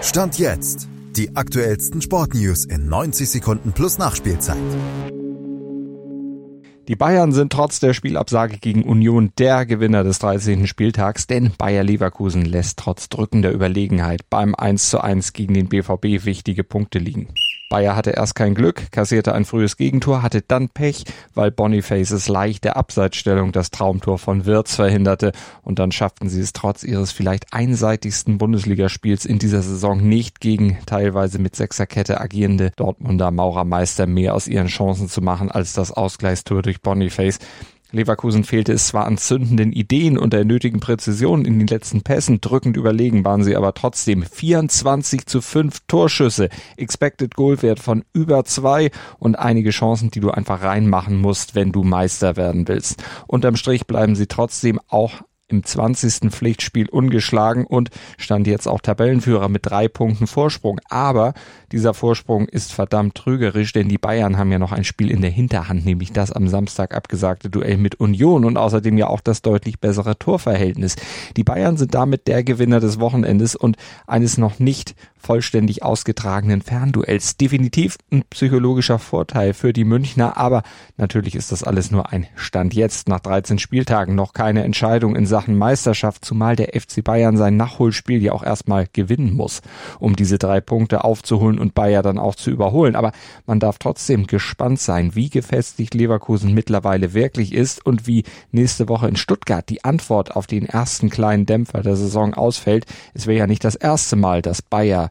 Stand jetzt. Die aktuellsten Sportnews in 90 Sekunden plus Nachspielzeit. Die Bayern sind trotz der Spielabsage gegen Union der Gewinner des 13. Spieltags, denn Bayer Leverkusen lässt trotz drückender Überlegenheit beim 1 zu 1 gegen den BVB wichtige Punkte liegen. Bayer hatte erst kein Glück, kassierte ein frühes Gegentor, hatte dann Pech, weil Bonifaces leichte Abseitsstellung das Traumtor von Wirtz verhinderte und dann schafften sie es trotz ihres vielleicht einseitigsten Bundesligaspiels in dieser Saison nicht gegen teilweise mit Sechserkette agierende Dortmunder Maurermeister mehr aus ihren Chancen zu machen als das Ausgleichstor durch Boniface. Leverkusen fehlte es zwar an zündenden Ideen und der nötigen Präzision in den letzten Pässen, drückend überlegen waren sie aber trotzdem 24 zu 5 Torschüsse, Expected Goal Wert von über zwei und einige Chancen, die du einfach reinmachen musst, wenn du Meister werden willst. Unterm Strich bleiben sie trotzdem auch im 20. Pflichtspiel ungeschlagen und stand jetzt auch Tabellenführer mit drei Punkten Vorsprung. Aber dieser Vorsprung ist verdammt trügerisch, denn die Bayern haben ja noch ein Spiel in der Hinterhand, nämlich das am Samstag abgesagte Duell mit Union und außerdem ja auch das deutlich bessere Torverhältnis. Die Bayern sind damit der Gewinner des Wochenendes und eines noch nicht vollständig ausgetragenen Fernduells. Definitiv ein psychologischer Vorteil für die Münchner, aber natürlich ist das alles nur ein Stand jetzt nach 13 Spieltagen noch keine Entscheidung in Sachen Meisterschaft, zumal der FC Bayern sein Nachholspiel ja auch erstmal gewinnen muss, um diese drei Punkte aufzuholen und Bayern dann auch zu überholen. Aber man darf trotzdem gespannt sein, wie gefestigt Leverkusen mittlerweile wirklich ist und wie nächste Woche in Stuttgart die Antwort auf den ersten kleinen Dämpfer der Saison ausfällt. Es wäre ja nicht das erste Mal, dass Bayer